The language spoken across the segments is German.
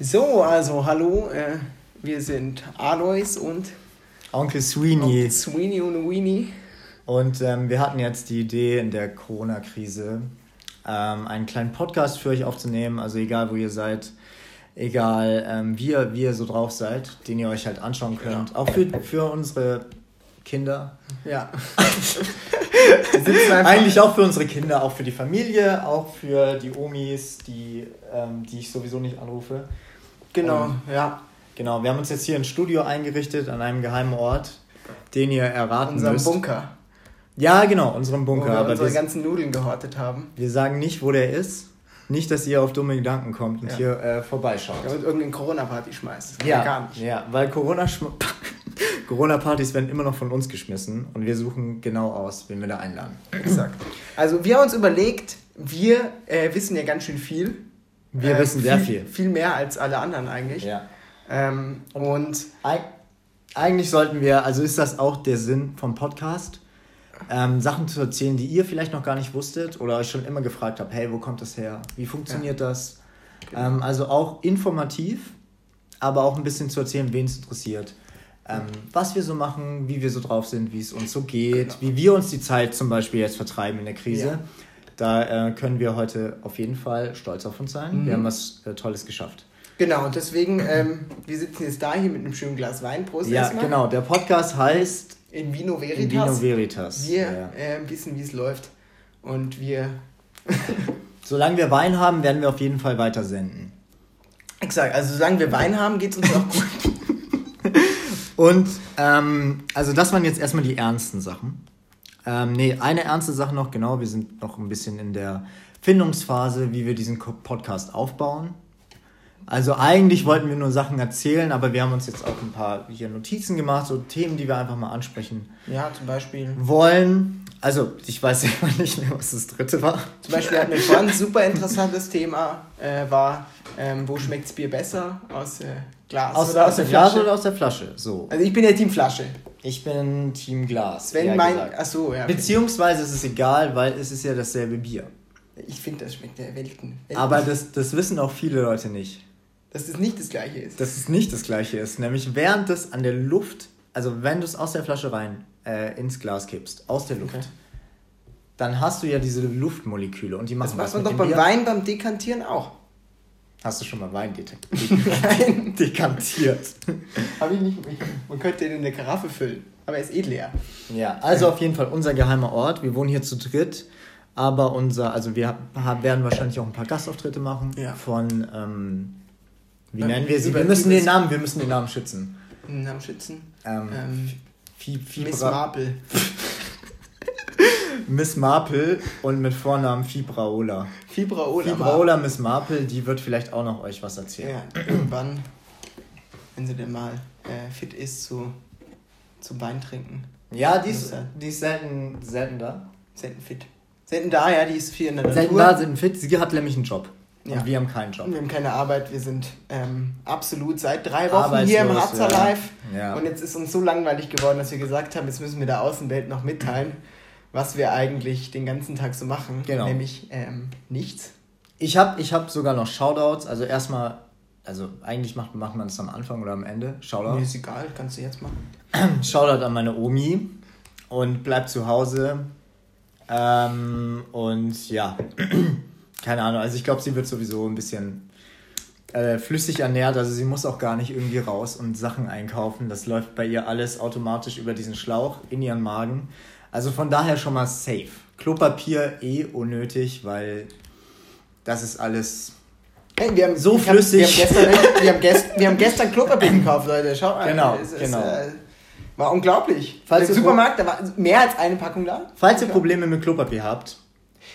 So, also hallo, äh, wir sind Alois und Onkel Sweeney. Onkel Sweeney und Weenie. Und ähm, wir hatten jetzt die Idee in der Corona-Krise, ähm, einen kleinen Podcast für euch aufzunehmen. Also egal, wo ihr seid, egal ähm, wie, ihr, wie ihr so drauf seid, den ihr euch halt anschauen könnt. Auch für, für unsere Kinder. Ja. Eigentlich auch für unsere Kinder, auch für die Familie, auch für die Omis, die, ähm, die ich sowieso nicht anrufe. Genau, Und, ja. Genau, wir haben uns jetzt hier ein Studio eingerichtet an einem geheimen Ort, den ihr erraten Unserem müsst. Bunker. Ja, genau, unserem Wo Bunker. wir aber unsere ganzen Nudeln gehortet haben. wir sagen nicht, wo der ist. Nicht, dass ihr auf dumme Gedanken kommt und Ja. hier äh, vorbeischaut. Und irgendeine Corona-Party schmeißt. Ja, gar nicht. ja, weil Corona Corona-Partys werden immer noch von uns geschmissen und wir suchen genau aus, wen wir da einladen. Exakt. Also wir haben uns überlegt, wir äh, wissen ja ganz schön viel. Wir Äh, wissen sehr viel. Viel mehr als alle anderen eigentlich. Ja. Ähm, und Eig eigentlich sollten wir, also ist das auch der Sinn vom Podcast, ähm, Sachen zu erzählen, die ihr vielleicht noch gar nicht wusstet oder euch schon immer gefragt habt, hey, wo kommt das her? Wie funktioniert das? Genau. Ähm, also auch informativ, aber auch ein bisschen zu erzählen, wen es interessiert. Ähm, was wir so machen, wie wir so drauf sind, wie es uns so geht, Genau. wie wir uns die Zeit zum Beispiel jetzt vertreiben in der Krise. Ja. Da äh, können wir heute auf jeden Fall stolz auf uns sein. Mhm. Wir haben was äh, Tolles geschafft. genau, und deswegen, ähm, wir sitzen jetzt da hier mit einem schönen Glas Wein. Prost Ja, erstmal. genau. Der Podcast heißt In Vino Veritas. In Vino Veritas. Wir Ja. äh, wissen, wie es läuft. Und wir. Solange wir Wein haben, werden wir auf jeden Fall weiter senden. Exakt, also solange wir Wein haben, geht es uns auch gut. Und ähm, also das waren jetzt erstmal die ernsten Sachen. Ähm, nee, eine ernste Sache noch, genau, wir sind noch ein bisschen in der Findungsphase, wie wir diesen Podcast aufbauen. Also eigentlich wollten wir nur Sachen erzählen, aber wir haben uns jetzt auch ein paar hier Notizen gemacht, so Themen, die wir einfach mal ansprechen ja, zum Beispiel. wollen. Also ich weiß immer nicht mehr, was das dritte war. Zum Beispiel hatten wir vorhin ein super interessantes Thema, äh, war, ähm, wo schmeckt's Bier besser? Aus äh, Glas Aus, oder aus der Flasche oder aus der Flasche? So. Also ich bin ja Team Flasche. Ich bin Team Glas. Eher mein. gesagt. Achso, ja. okay. Beziehungsweise ist es egal, weil es ist ja dasselbe Bier. Ich finde, das schmeckt der Welten. Welten. Aber das, das wissen auch viele Leute nicht. Dass das nicht das gleiche ist. Dass es nicht das gleiche ist. Nämlich während es an der Luft, also wenn du es aus der Flasche rein äh, ins Glas kippst, aus der Luft, Okay. dann hast du ja diese Luftmoleküle und die machen Das macht man doch beim Bier. Wein beim Dekantieren auch. Hast du schon mal Wein dekantiert? Habe ich nicht. Ich, man könnte den in eine Karaffe füllen. Aber er ist eh leer. Ja, also auf jeden Fall unser geheimer Ort. Wir wohnen hier zu dritt, aber unser, also wir werden wahrscheinlich auch ein paar Gastauftritte machen Ja. von, ähm, wie Ja, nennen wir sie? Wir müssen den Namen, wir müssen den Namen schützen. Den Namen schützen. Ähm, Ähm, Miss Marple. Miss Marple und mit Vornamen Fibraola. Fibraola. Fibraola Miss Marple, die wird vielleicht auch noch euch was erzählen. Ja, irgendwann, wenn sie denn mal äh, fit ist zu, zum Wein trinken. Ja, die ist, die ist selten, selten da. Selten fit. Selten da, ja, die ist viel in der Selten Natur. da, selten fit. Sie hat nämlich einen Job. Und Ja. wir haben keinen Job. Wir haben keine Arbeit, wir sind ähm, absolut seit drei Wochen hier im Harzer ja. Live. Ja. Und jetzt ist uns so langweilig geworden, dass wir gesagt haben, jetzt müssen wir der Außenwelt noch mitteilen, was wir eigentlich den ganzen Tag so machen. Genau. Nämlich ähm, nichts. Ich habe ich hab sogar noch Shoutouts. Also erstmal, also eigentlich macht, macht man es am Anfang oder am Ende. Mir Shoutout. ist egal, kannst du jetzt machen. Shoutout an meine Omi und bleibt zu Hause. Ähm, und ja, keine Ahnung. Also ich glaube, sie wird sowieso ein bisschen äh, flüssig ernährt. Also sie muss auch gar nicht irgendwie raus und Sachen einkaufen. Das läuft bei ihr alles automatisch über diesen Schlauch in ihren Magen. Also von daher schon mal safe. Klopapier eh unnötig, weil das ist alles Hey, wir haben, So ich hab- flüssig. wir, haben gestern, wir, haben gest, wir haben gestern Klopapier gekauft, Leute. Schaut mal. Genau, Es ist, genau. Äh, war unglaublich. Falls Im Supermarkt, da war mehr als eine Packung da. Falls ihr Probleme mit Klopapier habt,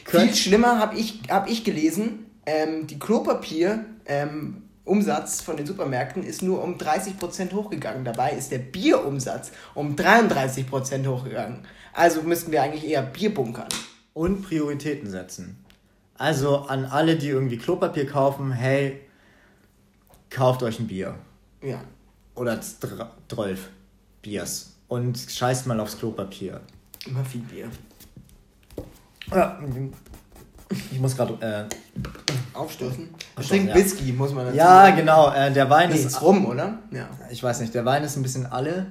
Viel schlimmer habe ich, hab ich gelesen, ähm, die Klopapier... Ähm, Umsatz von den Supermärkten ist nur um 30% hochgegangen. Dabei ist der Bierumsatz um 33% hochgegangen. Also müssten wir eigentlich eher Bier bunkern. und Prioritäten setzen. Also an alle, die irgendwie Klopapier kaufen, hey, kauft euch ein Bier. Ja. Oder 12 Biers. Und scheißt mal aufs Klopapier. Immer viel Bier. Ja, ich muss gerade. Äh, Aufstoßen. Aufstoßen, Trink ja. Whisky, muss man dazu Ja, sagen. genau. Äh, der Wein Nee, ist. ist rum, oder? Ja. Ich weiß nicht, der Wein ist ein bisschen alle.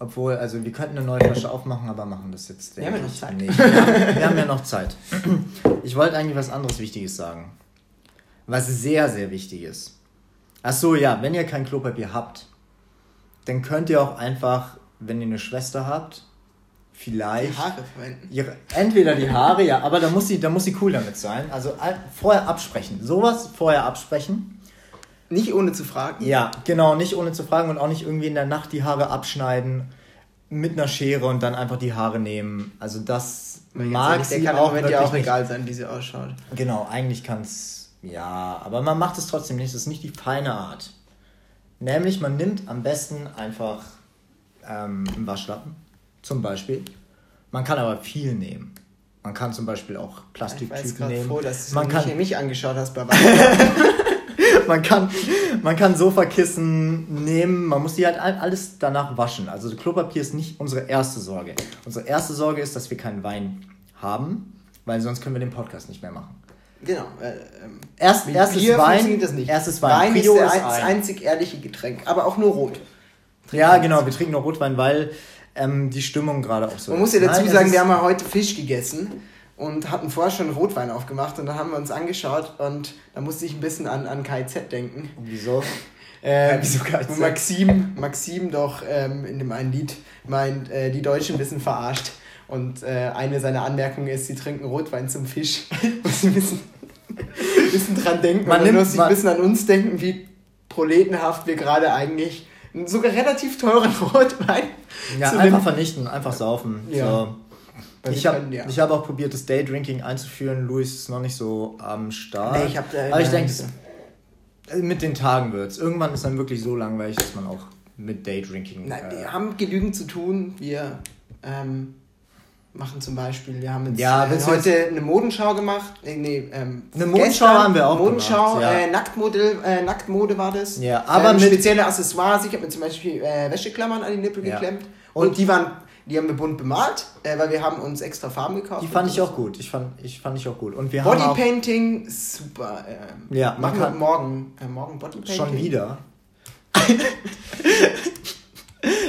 Obwohl, also wir könnten eine neue Flasche aufmachen, aber machen das jetzt. Wir haben ja noch Zeit. Nicht. Wir, haben, ja noch Zeit. Ich wollte eigentlich was anderes Wichtiges sagen. Was sehr, sehr wichtig ist. Ach so, ja, wenn ihr kein Klopapier habt, dann könnt ihr auch einfach, wenn ihr eine Schwester habt, Die vielleicht Haare verwenden. ihre, entweder die Haare, ja, aber da muss sie, da muss sie cool damit sein. Also vorher absprechen. Sowas vorher absprechen. Nicht ohne zu fragen. Ja, genau, nicht ohne zu fragen und auch nicht irgendwie in der Nacht die Haare abschneiden mit einer Schere und dann einfach die Haare nehmen. Also das mag ehrlich, der sie kann im auch wirklich ja auch egal sein, wie sie ausschaut. Genau, eigentlich kann es, ja, aber man macht es trotzdem nicht. Das ist nicht die feine Art. Nämlich, man nimmt am besten einfach ähm, einen Waschlappen, zum Beispiel. Man kann aber viel nehmen. Man kann zum Beispiel auch Ich Plastiktüten nehmen. froh, dass du man mich, kann, mich angeschaut hast bei Weihnachten. Man kann, man kann Sofakissen nehmen, man muss die halt all- alles danach waschen. Also Klopapier ist nicht unsere erste Sorge. Unsere erste Sorge ist, dass wir keinen Wein haben, weil sonst können wir den Podcast nicht mehr machen. genau. Äh, ähm, Erst, erstes Wein, das nicht. erstes Wein, Wein ist Prio ist ein, das ein. einzig ehrliche Getränk, aber auch nur rot. Ja, genau, wir trinken noch Rotwein, weil ähm, die Stimmung gerade auch so Man muss ja ist. dazu Nein, sagen, ist- wir haben ja heute Fisch gegessen und hatten vorher schon Rotwein aufgemacht und dann haben wir uns angeschaut und da musste ich ein bisschen an, an KZ denken. Wieso? Ähm, wieso KZ? Maxim, Maxim doch ähm, in dem einen Lied meint, äh, die Deutschen wissen verarscht. Und äh, eine seiner Anmerkungen ist, sie trinken Rotwein zum Fisch. Muss ein bisschen, bisschen dran denken. Man nimmt- muss sich ein bisschen an uns denken, wie proletenhaft wir gerade eigentlich einen sogar relativ teuren Rotwein Ja, einfach dem- vernichten, einfach saufen. Ja. So. Weil Ich habe ja. ich hab auch probiert, das Daydrinking einzuführen. Luis ist noch nicht so am Start. Nee, ich hab da- Aber ich denke, es- mit den Tagen wird's. Irgendwann ist dann wirklich so langweilig, dass man auch mit Daydrinking. Nein, äh, wir haben genügend zu tun. Wir ähm, machen zum Beispiel, wir haben jetzt Ja, äh, heute eine Modenschau gemacht. Nee, nee, ähm, Eine Modenschau haben wir auch Modenschau, gemacht, ja. äh, Nacktmode, äh, Nacktmode war das. Ja, aber ähm, mit- spezielle Accessoires. Ich habe mir zum Beispiel äh, Wäscheklammern an die Nippel Ja. geklemmt. Und, Und- die waren, die haben wir bunt bemalt, äh, weil wir haben uns extra Farben gekauft. die fand ich auch gut. Ich fand, ich fand ich auch gut. Und wir haben Bodypainting, super. Ähm, Ja, machen wir morgen. Äh, morgen Bodypainting. schon wieder.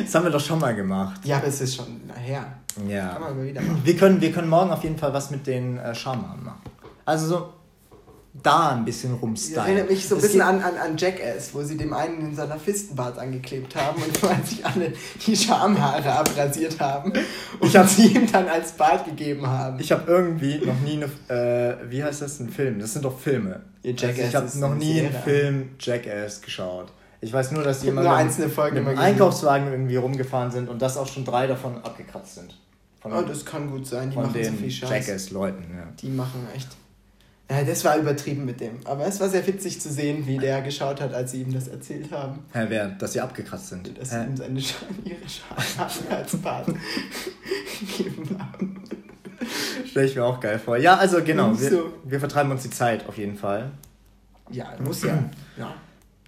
das haben wir doch schon mal gemacht. Ja, aber es ist schon her. Ja. Kann man wieder machen. Wir können, wir können morgen auf jeden Fall was mit den äh, Schamhaaren machen. Also so da ein bisschen Das rumstylen. erinnert mich so ein bisschen an, an, an Jackass, wo sie dem einen in seiner Fistenbart angeklebt haben und weil sich alle die Schamhaare abrasiert haben und Ich hab- sie ihm dann als Bart gegeben haben. Ich habe irgendwie noch nie eine, äh, wie heißt das, ein Film? Das sind doch Filme. Ja, Jackass also ich habe noch nie einen. Film Jackass geschaut. Ich weiß nur, dass die immer nur mit- einzelne Folgen mit gesehen. Einkaufswagen irgendwie rumgefahren sind und dass auch schon drei davon abgekratzt sind. Von, oh, das kann gut sein, die machen so viel Scheiß. Jackass-Leuten. Ja. Die machen echt. Ja, das war übertrieben mit dem. Aber es war sehr witzig zu sehen, wie der geschaut hat, als sie ihm das erzählt haben. Hä, wer? Dass sie abgekratzt sind. Dass sie Hä? ihm seine Sch ihre Schamhaare als Bart gegeben haben. Stell ich mir auch geil vor. Ja, also genau, wir, So. wir vertreiben uns die Zeit auf jeden Fall. Ja, muss ja. ja.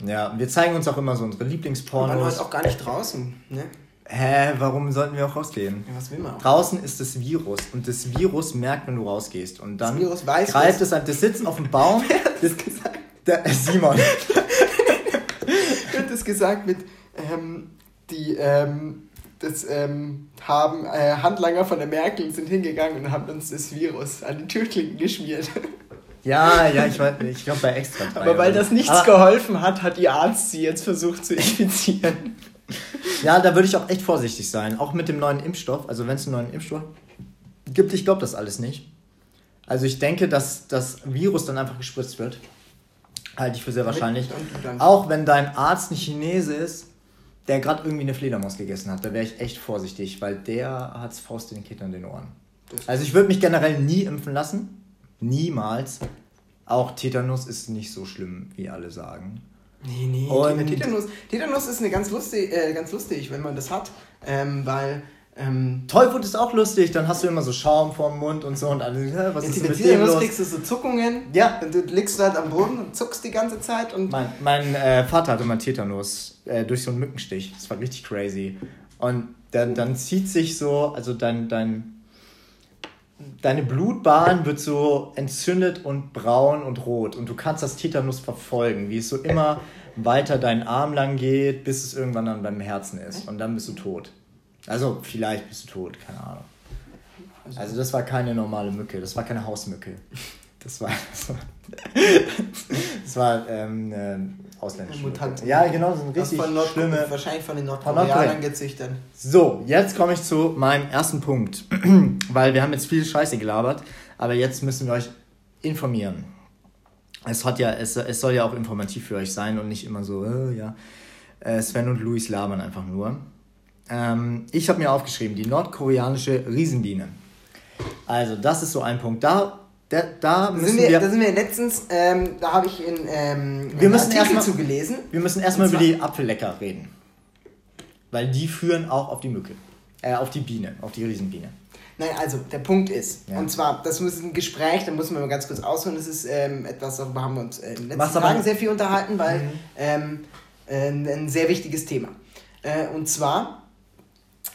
Ja, wir zeigen uns auch immer so unsere Wir waren Lieblingspornos. heute auch gar nicht draußen. Ne? Hä, warum sollten wir auch rausgehen? Ja, was will man auch? Draußen ist das Virus und das Virus merkt, wenn du rausgehst. Und dann Das Virus weiß greift es an, das sitzt auf dem Baum. das gesagt? Der, äh, Simon. wird das gesagt mit, ähm, die, ähm, das ähm, haben äh, Handlanger von der Merkel sind hingegangen und haben uns das Virus an die Türklinken geschmiert. Ja, ja, ich weiß nicht. Ich glaube bei Extra. drei Aber weil das nichts Aber, geholfen hat, hat ihr Arzt sie jetzt versucht zu infizieren. Ja, da würde ich auch echt vorsichtig sein. Auch mit dem neuen Impfstoff. Also wenn es einen neuen Impfstoff gibt, ich glaube das alles nicht. Also ich denke, dass das Virus dann einfach gespritzt wird. Halte ich für sehr wahrscheinlich. Auch wenn dein Arzt ein Chinese ist, der gerade irgendwie eine Fledermaus gegessen hat, da wäre ich echt vorsichtig, weil der hat's Faust in den Kindern in den Ohren. Also ich würde mich generell nie impfen lassen. Niemals. Auch Tetanus ist nicht so schlimm, wie alle sagen. Nee, nee. Und- Tetanus, Tetanus ist eine ganz lustig, äh, ganz lustig, wenn man das hat, ähm, weil ähm, Tollwut ist auch lustig, dann hast du immer so Schaum vorm Mund und so und alle, hä, was ist mit Tetanus los? kriegst du so Zuckungen. Ja. Und du liegst halt am Boden und zuckst die ganze Zeit und Mein, mein äh, Vater hatte mal Tetanus äh, durch so einen Mückenstich. Das war richtig crazy. Und dann, dann zieht sich so, also dein, dein, deine Blutbahn wird so entzündet und braun und rot und du kannst das Tetanus verfolgen, wie es so immer weiter deinen Arm lang geht, bis es irgendwann dann beim Herzen ist und dann bist du tot. Also vielleicht bist du tot, keine Ahnung. Also das war keine normale Mücke, das war keine Hausmücke. Das war, das war, das war ähm, eine ausländische Mutanten. Ja, genau, so ein richtig von Nord schlimme... Wahrscheinlich von den Nordkoreanern gezüchtet. So, jetzt komme ich zu meinem ersten Punkt. Weil wir haben jetzt viel Scheiße gelabert, aber jetzt müssen wir euch informieren. Es, hat ja, es, es soll ja auch informativ für euch sein und nicht immer so, äh, ja. Äh, Sven und Luis labern einfach nur. Ähm, ich habe mir aufgeschrieben, die nordkoreanische Riesenbiene. Also, das ist so ein Punkt. Da da, da, müssen wir, wir, da sind wir letztens, ähm, da habe ich in ähm, wir müssen Artikel erst mal, gelesen. Wir müssen erstmal über die Apfellecker reden. Weil die führen auch auf die Mücke. Äh, auf die Biene, auf die Riesenbiene. Nein, also der Punkt ist, ja. und zwar, das ist ein Gespräch, da muss man mal ganz kurz ausholen, das ist ähm, etwas, darüber haben wir uns äh, in den letzten Tagen sehr viel unterhalten, weil mhm. ähm, äh, ein sehr wichtiges Thema. Äh, und zwar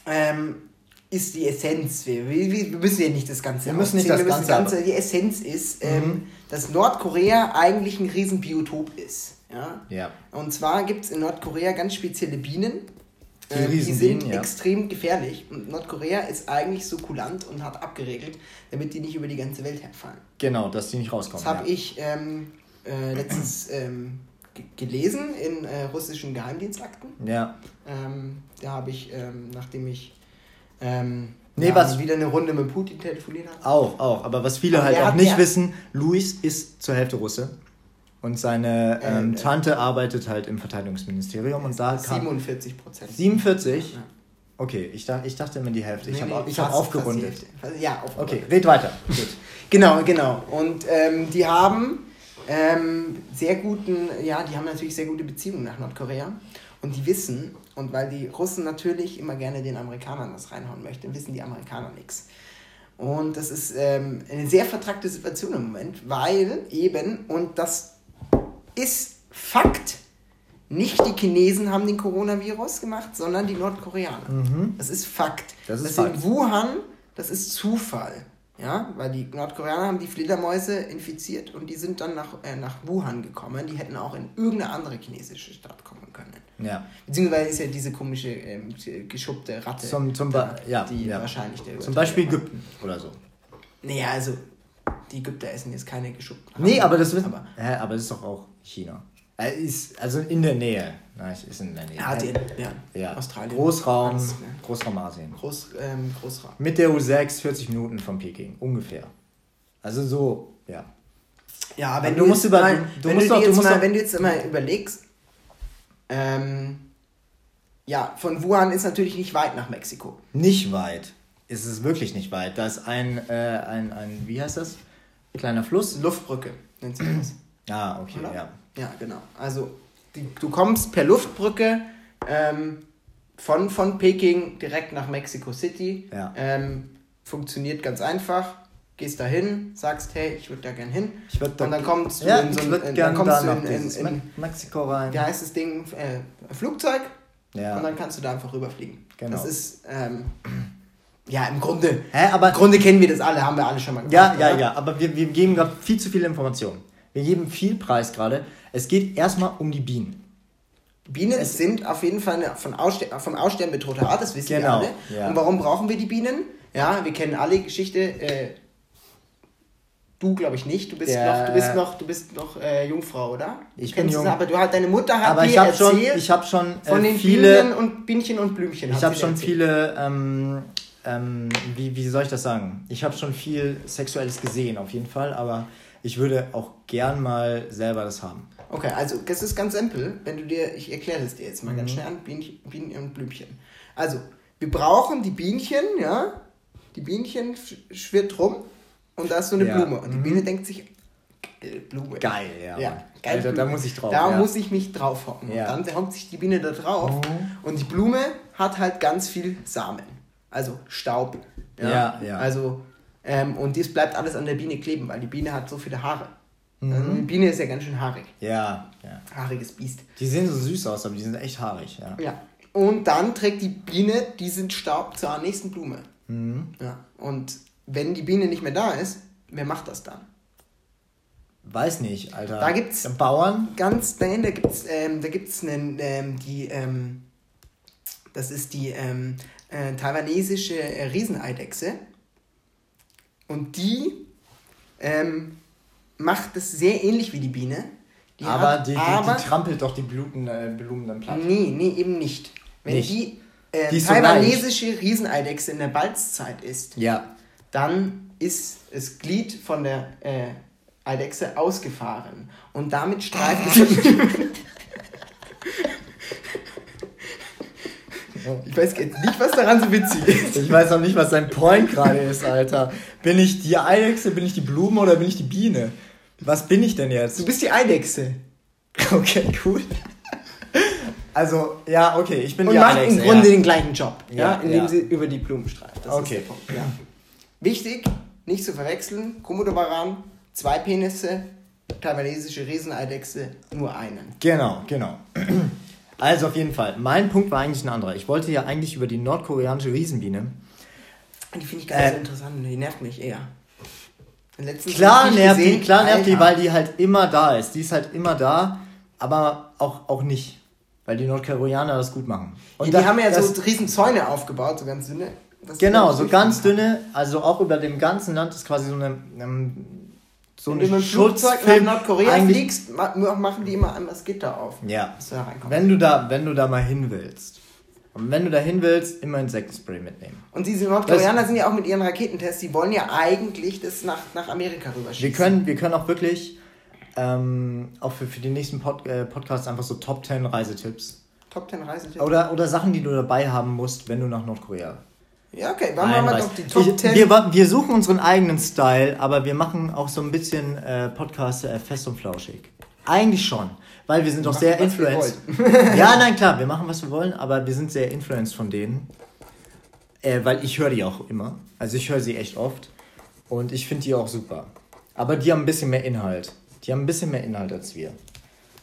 ähm, ist die Essenz. Wir, wir, wir müssen ja nicht das Ganze Wir müssen nicht das, wir Ganze, das Ganze. Die Essenz ist, ähm, mhm. dass Nordkorea eigentlich ein Riesenbiotop ist. Ja? ja. Und zwar gibt es in Nordkorea ganz spezielle Bienen. Die, ähm, die sind ja. extrem gefährlich. Und Nordkorea ist eigentlich so kulant und hat abgeregelt, damit die nicht über die ganze Welt herfallen. Genau, dass die nicht rauskommen. Das habe ja. ich ähm, äh, letztens ähm, gelesen in äh, russischen Geheimdienstakten. Ja. Ähm, da habe ich, ähm, nachdem ich ähm, nee, ja, was wieder eine Runde mit Putin telefoniert hat. Auch, auch. Aber was viele aber halt auch nicht wissen, Luis ist zur Hälfte Russe. Und seine ähm, ähm, Tante arbeitet halt im Verteidigungsministerium und da 47 Prozent. 47? Ja. Okay, ich, ich dachte immer die Hälfte. Ich nee, habe nee, hab aufgerundet. Ja, aufgerundet. Okay, red weiter. genau, genau. Und ähm, die haben ähm, sehr guten, ja, die haben natürlich sehr gute Beziehungen nach Nordkorea. Und die wissen, und weil die Russen natürlich immer gerne den Amerikanern was reinhauen möchten, wissen die Amerikaner nichts. Und das ist ähm, eine sehr vertragte Situation im Moment, weil eben, und das ist Fakt, nicht die Chinesen haben den Coronavirus gemacht, sondern die Nordkoreaner. Mhm. Das ist Fakt. Das ist das Fakt. in Wuhan, das ist Zufall. Ja, weil die Nordkoreaner haben die Fledermäuse infiziert und die sind dann nach, äh, nach Wuhan gekommen. Die hätten auch in irgendeine andere chinesische Stadt kommen können. Ja. Beziehungsweise ist ja diese komische ähm, geschuppte Ratte, zum, zum da, ja, die ja. wahrscheinlich der Zum Beispiel Ägypten oder so. Naja, also die Ägypter essen jetzt keine geschuppten Ratten. Nee, aber das, wird, aber, hä, aber das ist doch auch China. Äh, ist also in der Nähe. Na, ist in der Nähe. Ja, den, ja. ja. Australien. Großraum, Alles, ne? Großraum Asien. Groß, ähm, Großraum. Mit der U6 40 Minuten von Peking, ungefähr. Also so, ja. Ja, aber wenn du, musst über, mal, du wenn, musst du jetzt du mal, wenn du jetzt mal überlegst, ähm, ja, von Wuhan ist natürlich nicht weit nach Mexiko. Nicht weit. Ist es wirklich nicht weit. Da ist ein, äh, ein, ein, wie heißt das? Kleiner Fluss. Luftbrücke nennt sich das. ah, okay, Oder? ja. Ja, genau. Also die, du kommst per Luftbrücke ähm, von, von Peking direkt nach Mexico City. Ja. Ähm, funktioniert ganz einfach. Gehst da hin, sagst, hey, ich würde da gern hin. Ich da und dann kommst du ja, in so ein, in, dann kommst da du in, in, in, Mexiko rein. Wie heißt das Ding? Äh, Flugzeug. Ja. Und dann kannst du da einfach rüberfliegen. Genau. Das ist ähm, ja, im Grunde. Hä, aber Im Grunde kennen wir das alle, haben wir alle schon mal gemacht. Ja, ja, oder? ja, aber wir, wir geben gerade viel zu viele Informationen. Wir geben viel Preis gerade. Es geht erstmal um die Bienen. Bienen es sind auf jeden Fall eine von Ausster vom Aussterben bedrohte Art, das wissen genau, wir alle. Ja. Und warum brauchen wir die Bienen? Ja, wir kennen alle die Geschichte. Äh, du glaube ich nicht. Du bist Der, noch, du bist noch, du bist noch äh, Jungfrau, oder? Ich bin jung. aber du hast deine Mutter hat aber dir ich hab erzählt. Schon, ich habe schon äh, von den viele Bienen und Bienchen und Blümchen. Ich habe schon erzählt. viele. Ähm, ähm, wie, wie soll ich das sagen? Ich habe schon viel Sexuelles gesehen, auf jeden Fall, aber ich würde auch gern mal selber das haben. Okay, also das ist ganz simpel. Wenn du dir, ich erkläre es dir jetzt mal mhm. ganz schnell an, Bienchen, Bienen und Blümchen. Also, wir brauchen die Bienchen, ja. Die Bienchen schwirrt rum und da ist so eine ja. Blume. Und die mhm. Biene denkt sich, Blume. Geil, ja. ja geil Alter, da muss ich drauf. Da ja. muss ich mich drauf hocken. Ja. Und dann hockt sich die Biene da drauf. Mhm. Und die Blume hat halt ganz viel Samen. Also Staub. Ja, ja. ja. Also ähm, und dies bleibt alles an der Biene kleben, weil die Biene hat so viele Haare. Mhm. Also die Biene ist ja ganz schön haarig. Ja, ja. Haariges Biest. Die sehen so süß aus, aber die sind echt haarig, ja. Ja. Und dann trägt die Biene diesen Staub zur nächsten Blume. Mhm. Ja. Und wenn die Biene nicht mehr da ist, wer macht das dann? Weiß nicht, Alter. Da gibt's Bauern. Ganz, nein, da gibt's, ähm, da gibt's einen, ähm, die, ähm, das ist die ähm, äh, taiwanesische äh, Rieseneidechse. Und die ähm, macht das sehr ähnlich wie die Biene. Die aber, hat- die, die, aber die trampelt doch die Bluten, äh, Blumen dann platt. Nee, nee, eben nicht. Wenn Nicht. die, äh, Die ist so taiwanesische Rieseneidechse in der Balzzeit ist, Ja. Dann ist das Glied von der äh, Eidechse ausgefahren. Und damit streift es. ich weiß jetzt nicht, was daran so witzig ist. Ich weiß auch nicht, was sein Point gerade ist, Alter. Bin ich die Eidechse, bin ich die Blume oder bin ich die Biene? Was bin ich denn jetzt? Du bist die Eidechse. Okay, cool. Also, ja, okay, ich bin Und die macht Eidechse. im Grunde ja. den gleichen Job, ja, Ja, indem ja. sie über die Blumen streift. Das Okay. ist der Punkt, ja. Wichtig, nicht zu verwechseln, Komodowaran, zwei Penisse, taiwanesische Rieseneidechse, nur einen. Genau, genau. Also auf jeden Fall. Mein Punkt war eigentlich ein anderer. Ich wollte ja eigentlich über die nordkoreanische Riesenbiene. Die finde ich gar nicht Äh, so interessant, die nervt mich eher. Letztens Klar nervt die, gesehen, klar nervt die, weil die halt immer da ist. Die ist halt immer da, aber auch, auch nicht. Weil die Nordkoreaner das gut machen. Und die da- haben ja so riesen Zäune aufgebaut, so ganz dünne. Genau, so ganz dünne, also auch über dem ganzen Land ist quasi so eine, ähm, so Wenn eine du mit dem Flugzeug nach. Nordkorea fliegst, ma- machen die immer einmal das Gitter auf. Ja. Da. Wenn du da, wenn du da mal hin willst. Und wenn du da hin willst, immer Insektenspray mitnehmen. Und diese Nordkoreaner sind ja auch mit ihren Raketentests, die wollen ja eigentlich das nach, nach Amerika rüberschießen. Wir können, wir können auch wirklich ähm, auch für, für die nächsten Pod, äh, Podcasts einfach so Top 10 Reisetipps. Top 10 Reisetipps. Oder, oder Sachen, die du dabei haben musst, wenn du nach Nordkorea Ja, okay, machen wir doch die Top Ich- 10. Wir, wir suchen unseren eigenen Style, aber wir machen auch so ein bisschen äh, Podcast äh, fest und flauschig. Eigentlich schon, weil wir sind doch sehr influenced. ja, nein, klar, wir machen, was wir wollen, aber wir sind sehr influenced von denen. Äh, weil ich höre die auch immer. Also ich höre sie echt oft. Und ich finde die auch super. Aber die haben ein bisschen mehr Inhalt. Die haben ein bisschen mehr Inhalt als wir.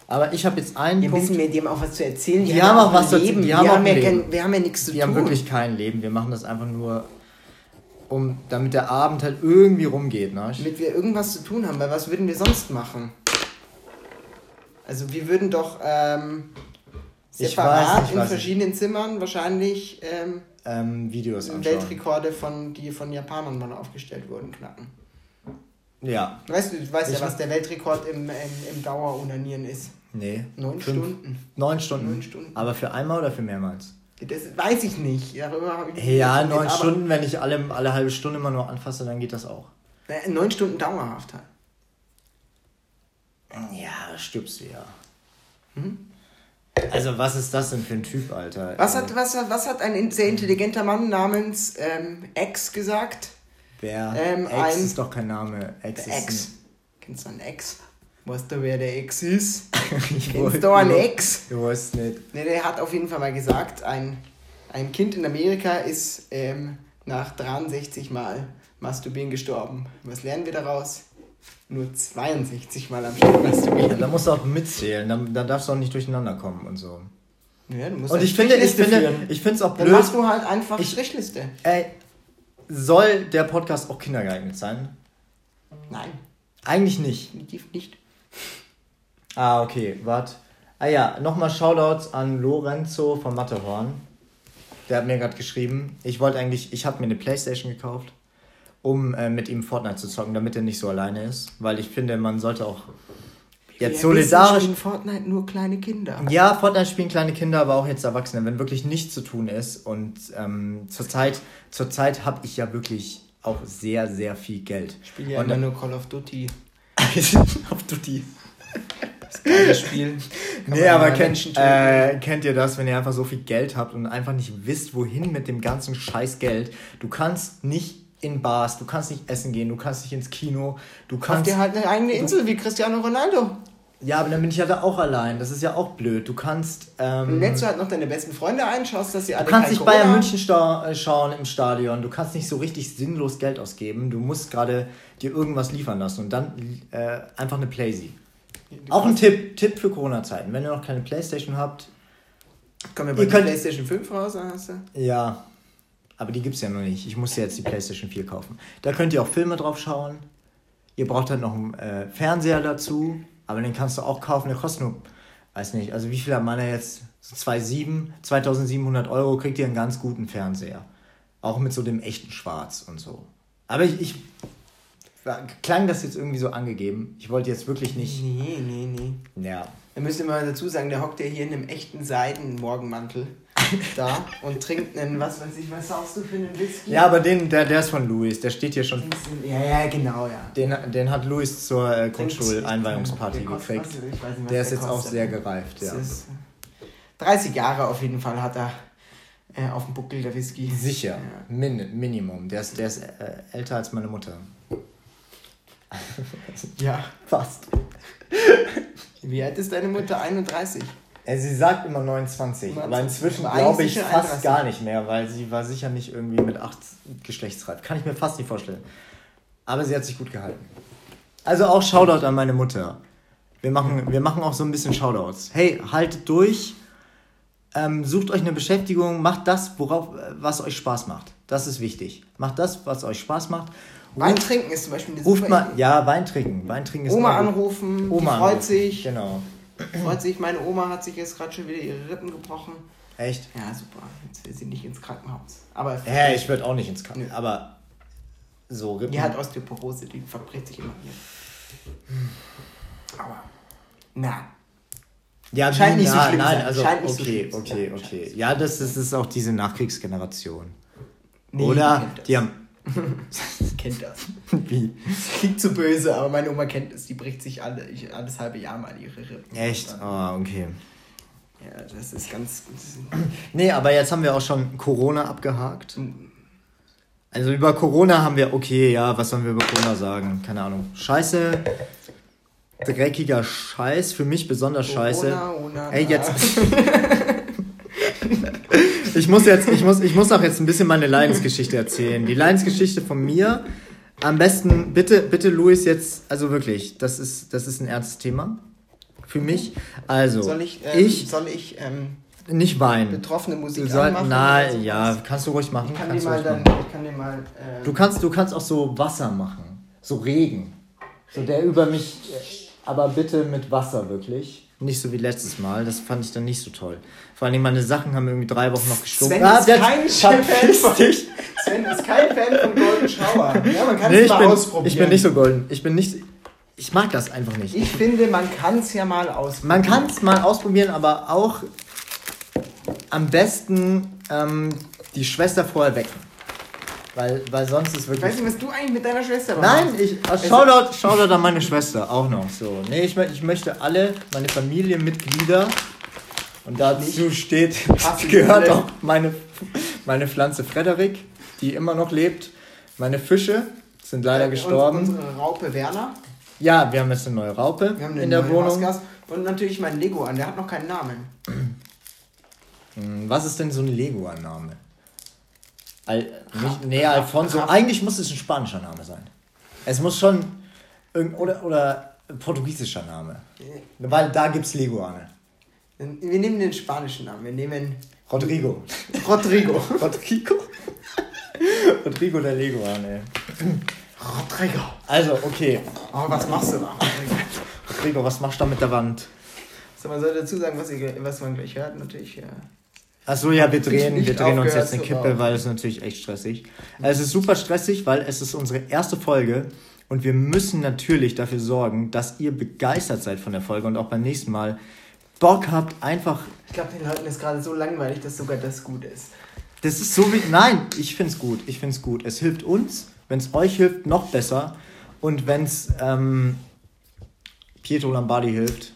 Aber ich habe jetzt einen Wir Punkt. wissen, wir die haben auch was zu erzählen. Die haben auch was zu- Leben. die wir haben haben ja kein. Wir haben ja nichts zu Wir tun. haben wirklich kein Leben. Wir machen das einfach nur, um, damit der Abend halt irgendwie rumgeht. Ne? Damit wir irgendwas zu tun haben, weil was würden wir sonst machen? Also wir würden doch ähm, Ich separat weiß nicht, in verschiedenen Zimmern wahrscheinlich ähm, Ähm, Videos anschauen. Weltrekorde, von, die von Japanern mal aufgestellt wurden, knacken. Ja, Weißt du, du weißt Ich- ja, was der Weltrekord im, im, im Dauerunanieren ist. Nee. Neun Fünf- Stunden. Neun Stunden. Neun Stunden. Aber für einmal oder für mehrmals? Das weiß ich nicht. Darüber habe ich nicht Ja, neun Stunden, wenn ich alle, alle halbe Stunde mal nur anfasse, dann geht das auch. Neun Stunden dauerhaft halt. Ja, stirbst du ja. Also, was ist das denn für ein Typ, Alter? Was hat, was, hat- was hat ein in- sehr intelligenter Mann namens ähm, X gesagt? Wer? ähm, Ex ein- ist doch kein Name. Ex Der ist X. Kennst du einen X? Weißt du, wer der X ist? Ich Kennst du einen du- X? Du weißt nicht. Ne, der hat auf jeden Fall mal gesagt, ein, ein Kind in Amerika ist ähm, nach 63 Mal Masturbieren gestorben. Was lernen wir daraus? Nur 62 Mal am Stück Ja, masturbieren. da musst du auch mitzählen, dann, dann darfst du auch nicht durcheinander kommen und so. Ja, du musst Und ich finde, ich finde, ich finde es auch Dann blöd. machst du halt einfach Ich- Strichliste. Ey, soll der Podcast auch kindergeeignet sein? Nein, Eigentlich nicht. definitiv nicht. Ah, okay, warte. Ah ja, nochmal Shoutouts an Lorenzo von Matterhorn. Der hat mir gerade geschrieben, ich wollte eigentlich, ich habe mir eine Playstation gekauft, um äh, mit ihm Fortnite zu zocken, damit er nicht so alleine ist. Weil ich finde, man sollte auch jetzt Wir solidarisch... spielen Fortnite nur kleine Kinder. Ja, Fortnite spielen kleine Kinder, aber auch jetzt Erwachsene, wenn wirklich nichts zu tun ist. Und ähm, zurzeit zurzeit habe ich ja wirklich auch sehr, sehr viel Geld. Ich spiele ja Und immer nur Call of Duty. Auf Duty. Das geile Spiel. Kann Nee, aber mal kennt, äh, kennt ihr das, wenn ihr einfach so viel Geld habt und einfach nicht wisst, wohin mit dem ganzen scheiß Geld? Du kannst nicht in Bars, du kannst nicht essen gehen, du kannst nicht ins Kino, du Kauf kannst... dir halt eine eigene Insel wie Cristiano Ronaldo. Ja, aber dann bin ich ja da auch allein, das ist ja auch blöd. Du kannst... Ähm, Lädst du halt noch deine besten Freunde ein, schaust, dass sie alle Du kannst nicht Bayern. München äh, schauen im Stadion. Du kannst nicht so richtig sinnlos Geld ausgeben. Du musst gerade dir irgendwas liefern lassen und dann äh, einfach eine Playsee. Auch ein Tipp, Tipp für Corona-Zeiten. Wenn ihr noch keine Playstation habt, Kommen wir Ihr bei könnt- PlayStation 5 raus, dann hast du. ja. Aber die gibt es ja noch nicht. Ich muss ja jetzt die PlayStation 4 kaufen. Da könnt ihr auch Filme drauf schauen. Ihr braucht dann noch einen äh, Fernseher dazu. Aber den kannst du auch kaufen. Der kostet nur, weiß nicht, also wie viel hat man da jetzt? So 2,7, 2700 Euro kriegt ihr einen ganz guten Fernseher. Auch mit so dem echten Schwarz und so. Aber ich, ich klang das jetzt irgendwie so angegeben. Ich wollte jetzt wirklich nicht. Nee, nee, nee. Ja. Wir müssen mal dazu sagen, der hockt ja hier in einem echten Seidenmorgenmantel da und trinkt einen, was weiß ich, was saufst du für einen Whisky? Ja, aber den, der, der ist von Luis, der steht hier schon. Ja, ja, genau, ja. Den, den hat Luis zur äh, Grundschuleinweihungsparty gekriegt. Was, nicht, was der ist jetzt kostet. auch sehr gereift, ja. Das ist 30 Jahre auf jeden Fall hat er äh, auf dem Buckel der Whisky. Sicher, Ja. Min Minimum. Der ist, der ist äh, älter als meine Mutter. ja. Fast. Wie alt ist deine Mutter? 31. Äh, sie sagt immer 29, aber 29, inzwischen aber glaube eigentlich ich fast 31. gar nicht mehr, weil sie war sicher nicht irgendwie mit 8 geschlechtsreif. Kann ich mir fast nicht vorstellen. Aber sie hat sich gut gehalten. Also auch Shoutout an meine Mutter. Wir machen, wir machen auch so ein bisschen Shoutouts. Hey, haltet durch, ähm, sucht euch eine Beschäftigung, macht das, worauf, was euch Spaß macht. Das ist wichtig. Macht das, was euch Spaß macht. Wein trinken ist zum Beispiel eine Ruft mal, ja, Wein trinken. Wein trinken ist Oma anrufen, Oma freut anrufen. sich. Genau. Freut sich. Meine Oma hat sich jetzt gerade schon wieder ihre Rippen gebrochen. Echt? Ja, super. Jetzt will sie nicht ins Krankenhaus. Aber Hä, ich würde auch nicht ins Krankenhaus. Nö. Aber so Rippen. die hat Osteoporose, die verbricht sich immer hier. Aber, na, Ja, Scheint nicht so ja, schlimm nein, sein. also Scheint nicht so okay, schlimm zu okay, okay. Ja, das ist, das ist auch diese Nachkriegsgeneration. nee, Oder? Die haben. kennt das. Wie? Klingt zu böse, aber meine Oma kennt es. Die bricht sich alle, ich, alles halbe Jahr mal ihre Rippen. Echt? Oh, okay. Ja, das ist ganz. Das Nee, aber jetzt haben wir auch schon Corona abgehakt. Also über Corona haben wir, okay, ja, was sollen wir über Corona sagen? Keine Ahnung. Scheiße. Dreckiger Scheiß. Für mich besonders scheiße. Corona, Ona, Ey, na. jetzt. ich muss jetzt, ich muss, ich muss auch jetzt ein bisschen meine Leidensgeschichte erzählen. Die Leidensgeschichte von mir. Am besten, bitte, bitte, Luis, jetzt, also wirklich, das ist, das ist ein ernstes Thema. Für mich. Also, Soll ich, ähm, ich soll ich ähm, nicht weinen. betroffene Musik soll, anmachen? nein, ja, kannst du ruhig machen. Ich kann dir kannst du mal dann, ich kann dir mal. Ähm, Du kannst, du kannst auch so Wasser machen. So Regen. So der über mich, äh, aber bitte mit Wasser wirklich. Nicht so wie letztes Mal, das fand ich dann nicht so toll. Vor allem meine Sachen haben irgendwie drei Wochen noch gestunken. Sven ist jetzt kein Fan von-. Sven ist kein Fan von Golden Shower. Ja, man kann Nee, es ich mal bin, ausprobieren. ich bin nicht so golden. Ich bin nicht, ich mag das einfach nicht. Ich finde, man kann es ja mal ausprobieren. Man kann es mal ausprobieren, aber auch am besten ähm, die Schwester vorher wecken. Weil, weil sonst ist Ich wirklich... weiß nicht, was du eigentlich mit deiner Schwester Nein, machst. ich, also Shoutout, Shoutout an meine Schwester auch noch. So. Nee, ich, ich möchte alle, meine Familienmitglieder, und dazu steht, gehört auch meine, meine Pflanze Frederik, die immer noch lebt. Meine Fische sind leider gestorben. Und unsere Raupe Werner. Ja, wir haben jetzt eine neue Raupe Wir haben eine in der neue Wohnung. Hausgast. Und natürlich mein Lego an, der hat noch keinen Namen. Hm, Was ist denn so ein Lego-Name? Al nicht, nee, Alfonso. Eigentlich muss es ein spanischer Name sein. Es muss schon irgend oder, oder portugiesischer Name. Weil da gibt's Lego an. Wir nehmen den spanischen Namen. Wir nehmen Rodrigo. Rodrigo. Rodrigo? Rodrigo der Lego an, ey. Rodrigo. Also, okay. Oh, was machst du da? Rodrigo, was machst du da mit der Wand? So, man soll dazu sagen, was, ihr, was man gleich hört. Natürlich, ja. Achso, ja, wir drehen, wir drehen uns jetzt eine Kippe, weil es natürlich echt stressig. Also es ist super stressig, weil es ist unsere erste Folge und wir müssen natürlich dafür sorgen, dass ihr begeistert seid von der Folge und auch beim nächsten Mal Bock habt, einfach. Ich glaube, den Leuten ist gerade so langweilig, dass sogar das gut ist. Das ist so wie. Nein, ich find's gut. Ich find's gut. Es hilft uns, wenn es euch hilft, noch besser. Und wenn es ähm, Pietro Lombardi hilft,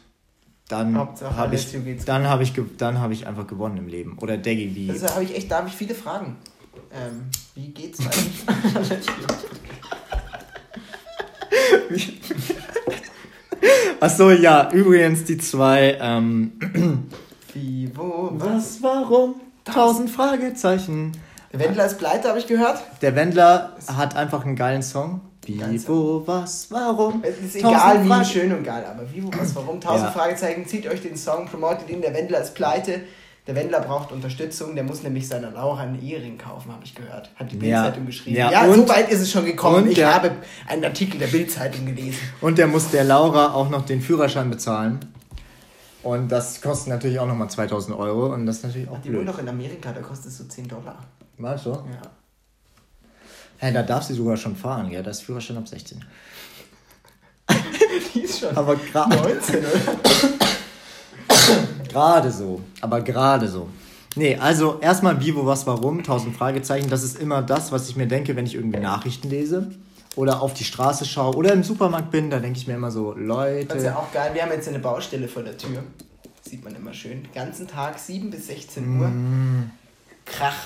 dann habe ich, dann habe ich, dann habe ich einfach gewonnen im Leben. Oder Deggy wie. Also habe ich echt, da habe ich viele Fragen. Ähm, wie geht's eigentlich? Achso, ja, übrigens die zwei, ähm, wie, wo, was? was, warum, tausend Fragezeichen. Der Wendler ist pleite, habe ich gehört. Der Wendler hat einfach einen geilen Song. Wie, Geilen wo, was, warum. Es ist egal, wie Fragen- schön und geil, aber wie, wo, was, warum? Tausend Ja. Fragezeichen, zieht euch den Song, promotet ihn, der Wendler ist pleite. Der Wendler braucht Unterstützung, der muss nämlich seiner Laura einen Ehering kaufen, habe ich gehört. Hat die Ja. Bildzeitung geschrieben. Ja, Ja, und- so weit ist es schon gekommen. Ich der- habe einen Artikel der Bildzeitung gelesen. Und der muss der Laura auch noch den Führerschein bezahlen. Und das kostet natürlich auch nochmal 2000 Euro. Und das ist natürlich auch Die wohnt blöd. doch in Amerika, da kostet es so 10 Dollar. Weißt du? Ja. Hey, da darf sie sogar schon fahren, ja. Das ist Führerschein ab 16. Die ist schon Aber gerade 19, oder? gerade so. Aber gerade so. Nee, also erstmal wie, wo, was, warum, 1000 Fragezeichen. Das ist immer das, was ich mir denke, wenn ich irgendwie Nachrichten lese. Oder auf die Straße schaue oder im Supermarkt bin, da denke ich mir immer so, Leute. Das ist ja auch geil. Wir haben jetzt eine Baustelle vor der Tür. Sieht man immer schön. Den ganzen Tag 7 bis 16 Uhr. Mm. Krach.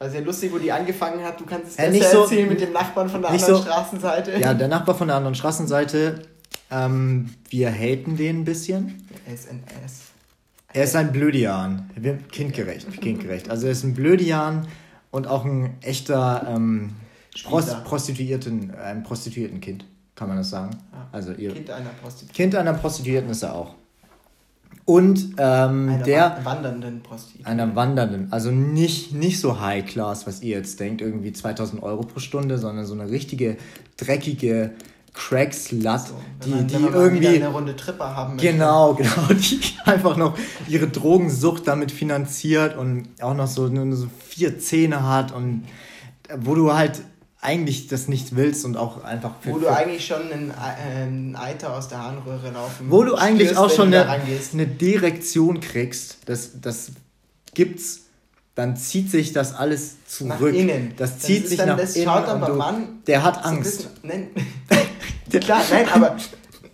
Also ja lustig, wo die angefangen hat. Du kannst es Ja, besser nicht so- erzählen mit dem Nachbarn von der anderen so- Straßenseite. Ja, der Nachbar von der anderen Straßenseite, ähm, wir haten den ein bisschen. SNS. Er ist ein Blödian. Kindgerecht, kindgerecht. Also er ist ein Blödian und auch ein echter ähm, Pros Spießer. Prostituierten, ein Prostituiertenkind, kann man das sagen. Also ihr Kind einer Prostituierten. Kind einer Prostituierten ist er auch. Und ähm, Einer der wa- wandernden Prostituierten. einer Wandernden, also nicht, nicht so High Class, was ihr jetzt denkt, irgendwie 2000 Euro pro Stunde, sondern so eine richtige, dreckige Crack-Slut, So, die, man, die irgendwie... eine Runde Tripper haben möchte. Genau, genau, die einfach noch ihre Drogensucht damit finanziert und auch noch so, nur so vier Zähne hat und wo du halt eigentlich das nicht willst und auch einfach für, Wo du eigentlich schon einen, äh, einen Eiter aus der Harnröhre laufen wo du eigentlich spürst, auch schon eine, eine Direktion kriegst, das, das gibt's, dann zieht sich das alles zurück. Nach innen. Das Das zieht ist sich dann- nach das innen. schaut dann beim Mann der hat ein Angst. bisschen- Nein. Klar, nein, aber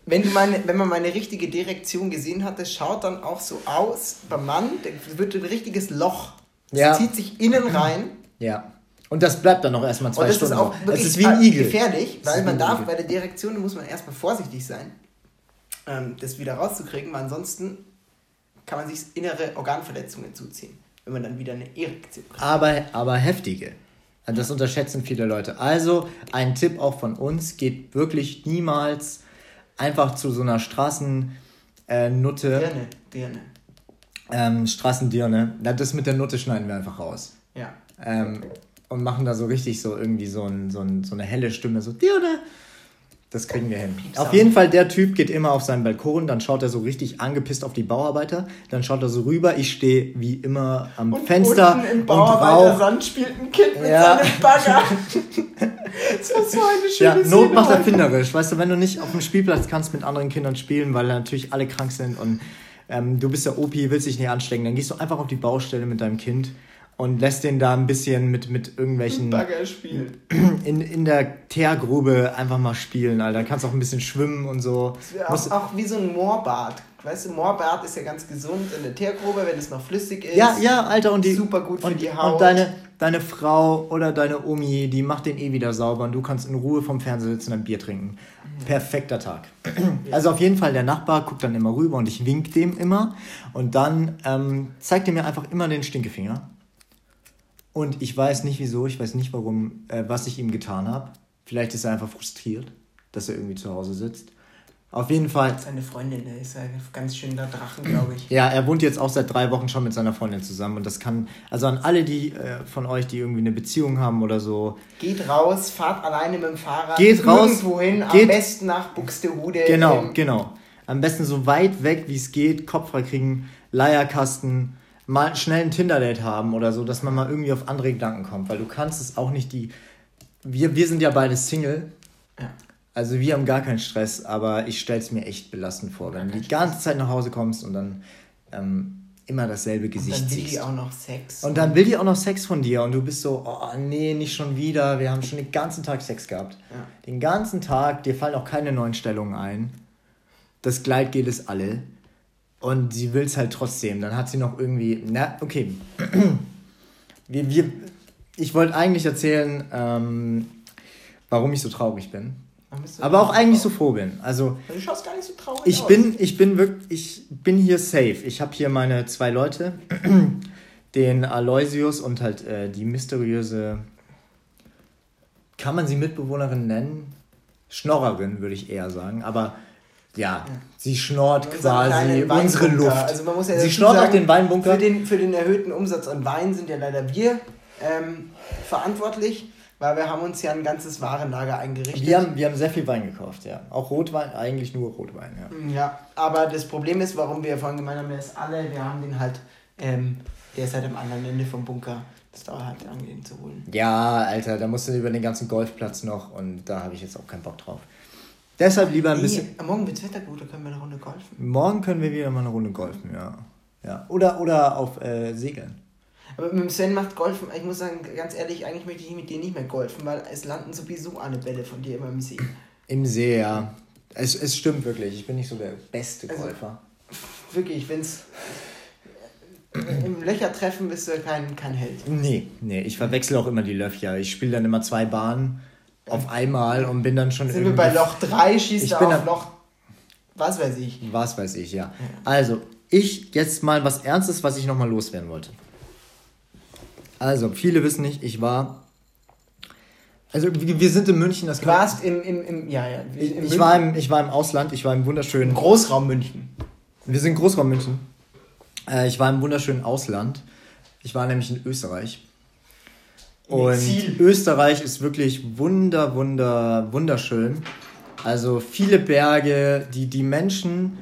wenn, du meine, wenn man meine richtige Direktion gesehen hat, das schaut dann auch so aus beim Mann, wird ein richtiges Loch. Es Ja. zieht sich innen rein. Ja. Und das bleibt dann noch erstmal zwei Und das Stunden. ist auch wirklich es ist wie ein Igel. gefährlich, weil man darf Igel. bei der Direktion, muss man erstmal vorsichtig sein, ähm, das wieder rauszukriegen, weil ansonsten kann man sich innere Organverletzungen zuziehen, wenn man dann wieder eine Erektion kriegt. aber, aber heftige. Also Das unterschätzen viele Leute. Also ein Tipp auch von uns, geht wirklich niemals einfach zu so einer Straßennutte, äh, Nutte, Dirne, Dirne. ähm, Straßendirne. Das mit der Nutte schneiden wir einfach raus. Ja. Ähm, und machen da so richtig so irgendwie so, ein, so, ein, so eine helle Stimme, so Dirne. Das kriegen wir hin. Auf jeden Fall, der Typ geht immer auf seinen Balkon, dann schaut er so richtig angepisst auf die Bauarbeiter, dann schaut er so rüber, ich stehe wie immer am Und Fenster unten im und Bauarbeiter rauch. Sand spielt ein Kind mit Ja. seinem Bagger. das war so eine schöne Ja, Szene Not macht erfinderisch. Weißt du, wenn du nicht auf dem Spielplatz kannst mit anderen Kindern spielen, weil natürlich alle krank sind und ähm, du bist der Opi, willst dich nicht anstecken, dann gehst du einfach auf die Baustelle mit deinem Kind und lässt den da ein bisschen mit, mit irgendwelchen Bagger spielt. in, in der Teergrube einfach mal spielen, Alter. Kannst auch ein bisschen schwimmen und so. Das auch, auch wie so ein Moorbad. Weißt du, Moorbad ist ja ganz gesund in der Teergrube, wenn es noch flüssig ist. ja, ja, Alter, und die. Super gut für und, die Haut. Und deine, deine Frau oder deine Omi, die macht den eh wieder sauber und du kannst in Ruhe vom Fernseher sitzen und ein Bier trinken. Perfekter Tag. Also auf jeden Fall, der Nachbar guckt dann immer rüber und ich wink dem immer. Und dann ähm, zeigt er mir einfach immer den Stinkefinger. Und ich weiß nicht wieso, ich weiß nicht warum, äh, was ich ihm getan habe. Vielleicht ist er einfach frustriert, dass er irgendwie zu Hause sitzt. Auf jeden Fall, Seine Freundin, der ist ja ganz schön der Drachen, glaube ich. ja, er wohnt jetzt auch seit drei Wochen schon mit seiner Freundin zusammen und das kann, also an alle die äh, von euch, die irgendwie eine Beziehung haben oder so, Geht raus, fahrt alleine mit dem Fahrrad. Geht raus, Irgendwo hin, am geht- besten nach Buxtehude. genau, genau. Am besten so weit weg wie es geht, Kopf frei kriegen, Leierkasten, mal schnell ein Tinder-Date haben oder so, dass man mal irgendwie auf andere Gedanken kommt, weil du kannst es auch nicht die, wir, wir sind ja beide Single, Ja. also wir haben gar keinen Stress, aber ich stelle es mir echt belastend vor, wenn du die ganze Zeit nach Hause kommst und dann ähm, immer dasselbe Und Gesicht dann will siehst. die auch noch Sex. Und dann will die auch noch Sex von dir und du bist so, oh nee, nicht schon wieder. Wir haben schon den ganzen Tag Sex gehabt. Ja. Den ganzen Tag, dir fallen auch keine neuen Stellungen ein. Das Gleitgel ist alle. Und sie will es halt trotzdem. Dann hat sie noch irgendwie, na, okay. wir, wir, ich wollte eigentlich erzählen, ähm, warum ich so traurig bin. Aber auch eigentlich so froh bin. Also, Du schaust gar nicht so traurig ich aus. bin, ich bin wirklich, ich bin hier safe. Ich habe hier meine zwei Leute, den Aloysius und halt äh, die mysteriöse, kann man sie Mitbewohnerin nennen? Schnorrerin, würde ich eher sagen. Aber ja, sie schnort quasi unsere. Luft. Also man muss ja sie schnort sagen, den Weinbunker. Für den, für den erhöhten Umsatz an Wein sind ja leider wir ähm, verantwortlich, weil wir haben uns ja ein ganzes Warenlager eingerichtet. wir, haben, wir haben sehr viel Wein gekauft, ja. Auch Rotwein, eigentlich nur Rotwein, ja. Ja, aber das Problem ist, warum wir vorhin gemeint haben, der ist alle, wir haben den halt, ähm, der ist halt am anderen Ende vom Bunker. Das dauert halt lange, den zu holen. Ja, Alter, da musst du über den ganzen Golfplatz noch und da habe ich jetzt auch keinen Bock drauf. Deshalb lieber ein bisschen. Nee, morgen wird's Wetter gut, da können wir eine Runde golfen. Morgen können wir wieder mal eine Runde golfen, ja. ja. Oder, oder auf äh, Segeln. Aber mit dem Sven macht Golfen, ich muss sagen, ganz ehrlich, eigentlich möchte ich mit dir nicht mehr golfen, weil es landen sowieso eine Bälle von dir immer im See. Im See, ja. Es, es stimmt wirklich, ich bin nicht so der beste Also- Golfer. Wirklich, wenn's im Löcher treffen, bist du kein, kein Held. Nee, nee, ich verwechsel auch immer die Löcher. Ich spiele dann immer zwei Bahnen auf einmal und bin dann schon Sind wir bei Loch 3, schießt Ich er bin auf Loch, was weiß ich. Was weiß ich, ja. Also, ich jetzt mal was Ernstes, was ich nochmal loswerden wollte. Also, viele wissen nicht, ich war. Also, wir sind in München, das Du warst im, im, im ja, ja. Ich, war im, ich war im Ausland, ich war im wunderschönen. Großraum München. Wir sind Großraum München. Äh, ich war im wunderschönen Ausland. Ich war nämlich in Österreich. Und. Österreich ist wirklich wunder, wunder, wunderschön. Also viele Berge, die, die Menschen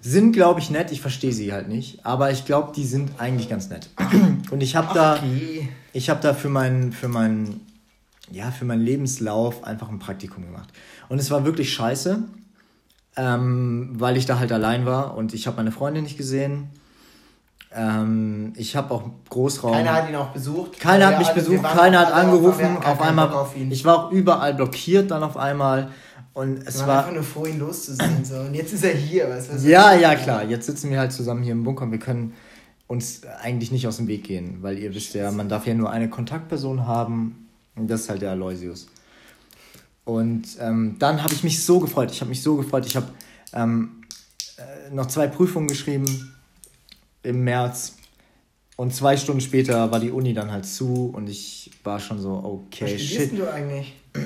sind, glaube ich, nett. Ich verstehe sie halt nicht. Aber ich glaube, die sind eigentlich ganz nett. Und ich habe da, Okay. ich habe da für meinen, für meinen, ja, für meinen Lebenslauf einfach ein Praktikum gemacht. Und es war wirklich scheiße, ähm, weil ich da halt allein war und ich habe meine Freundin nicht gesehen. Ähm, ich habe auch Großraum. Keiner hat ihn auch besucht. Keiner hat mich besucht, keiner hat angerufen. Auf einmal, ich war auch überall blockiert dann auf einmal. Und es war einfach nur froh, ihn loszusehen. So. Und jetzt ist er hier. Was, was ja, ja, klar. Jetzt sitzen wir halt zusammen hier im Bunker und wir können uns eigentlich nicht aus dem Weg gehen, weil ihr wisst ja, man darf ja nur eine Kontaktperson haben und das ist halt der Aloysius. Und ähm, dann habe ich mich so gefreut. Ich habe mich so gefreut. Ich habe ähm, äh, noch zwei Prüfungen geschrieben im März und zwei Stunden später war die Uni dann halt zu und ich war schon so, Was okay, studierst shit. du eigentlich?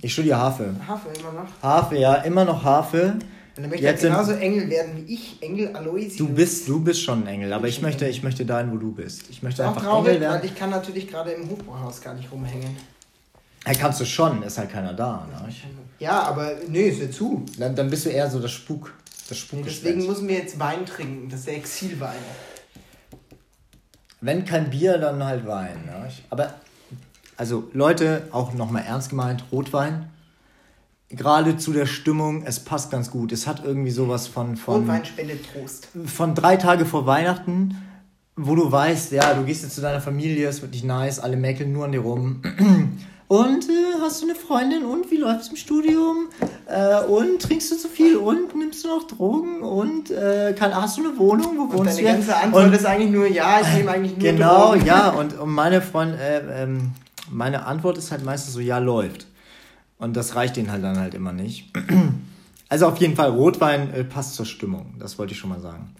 Ich studiere Harfe. Hafe immer noch. Harfe, ja, immer noch Harfe. Und er möchte Jetzt sind- genauso Engel werden wie ich. Engel Aloysius. Du bist, du bist schon ein Engel, aber ich schon möchte, Engel. ich möchte dahin, wo du bist. Ich möchte einfach traurig, Engel weil werden. ich kann natürlich gerade im Hochbauhaus gar nicht rumhängen. Ja, kannst du schon, ist halt keiner da. Ne? Ja, aber nee, ist ja zu. Dann, dann bist du eher so das Spuk, das deswegen müssen wir jetzt Wein trinken. Das ist der Exilwein. Wenn kein Bier, dann halt Wein. Ne? Aber, also Leute, auch nochmal ernst gemeint, Rotwein. Gerade zu der Stimmung, es passt ganz gut. Es hat irgendwie sowas von, von, Rotwein spendet Trost. von drei Tage vor Weihnachten, wo du weißt, ja, du gehst jetzt zu deiner Familie, es wird nicht nice, alle mäkeln nur an dir rum. Und äh, hast du eine Freundin und wie läuft's im Studium? Äh, und trinkst du zu viel und nimmst du noch Drogen und äh, kann, hast du eine Wohnung? Wo Und wohnst deine du? ganze Antwort Und- ist eigentlich nur ja, ich nehme eigentlich nur Genau, Drogen. ja, und, und meine Freund, äh, ähm, meine Antwort ist halt meistens so, ja, läuft. Und das reicht denen halt dann halt immer nicht. Also auf jeden Fall, Rotwein äh, passt zur Stimmung, das wollte ich schon mal sagen.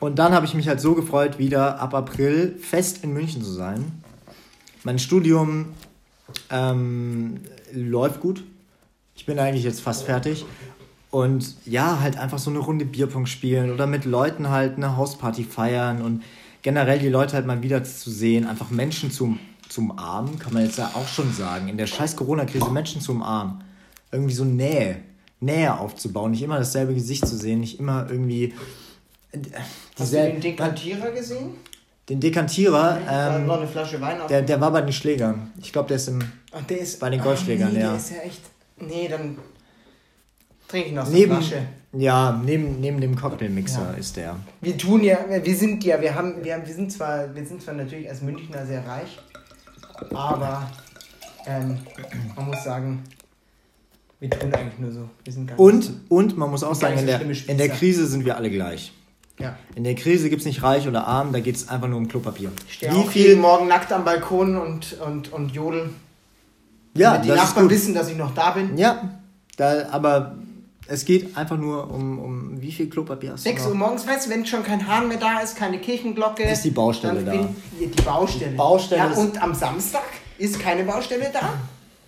Und dann habe ich mich halt so gefreut, wieder ab April fest in München zu sein. Mein Studium ähm, läuft gut. Ich bin eigentlich jetzt fast fertig. Und ja, halt einfach so eine Runde Bierpong spielen oder mit Leuten halt eine Hausparty feiern und generell die Leute halt mal wieder zu sehen, einfach Menschen zum, zum Umarmen, kann man jetzt ja auch schon sagen. In der scheiß Corona-Krise Menschen zu umarmen. Irgendwie so Nähe, Nähe aufzubauen, nicht immer dasselbe Gesicht zu sehen, nicht immer irgendwie. äh, Hast du den Dekantierer gesehen? Den Dekantierer, ähm, noch eine Flasche Wein auf. der, der war bei den Schlägern. Ich glaube, der ist im. Ach, der ist bei den Golfschlägern, nee, ja. Der ist ja echt. Nee, dann trinke ich noch so Neben, eine Flasche. ja, neben, neben dem Cocktailmixer Ja. ist der. Wir tun ja, wir sind ja, wir haben, wir haben, wir sind zwar, wir sind zwar natürlich als Münchner sehr reich, aber ähm, man muss sagen, wir tun eigentlich nur so. Wir sind ganz Und, und man muss auch Gar sagen, nicht in so der, in der Krise sind wir alle gleich. Ja. In der Krise gibt es nicht reich oder arm, da geht es einfach nur um Klopapier. Wie auch viel? Morgen nackt am Balkon und, und, und jodel. Ja, damit die das ist Nachbarn gut. wissen, dass ich noch da bin. Ja, da, aber es geht einfach nur um, um wie viel Klopapier hast 6 du Uhr noch? morgens, weißt du, wenn schon kein Hahn mehr da ist, keine Kirchenglocke. Ist die Baustelle dann da. die Baustelle. Die Baustelle Ja, und am Samstag ist keine Baustelle da.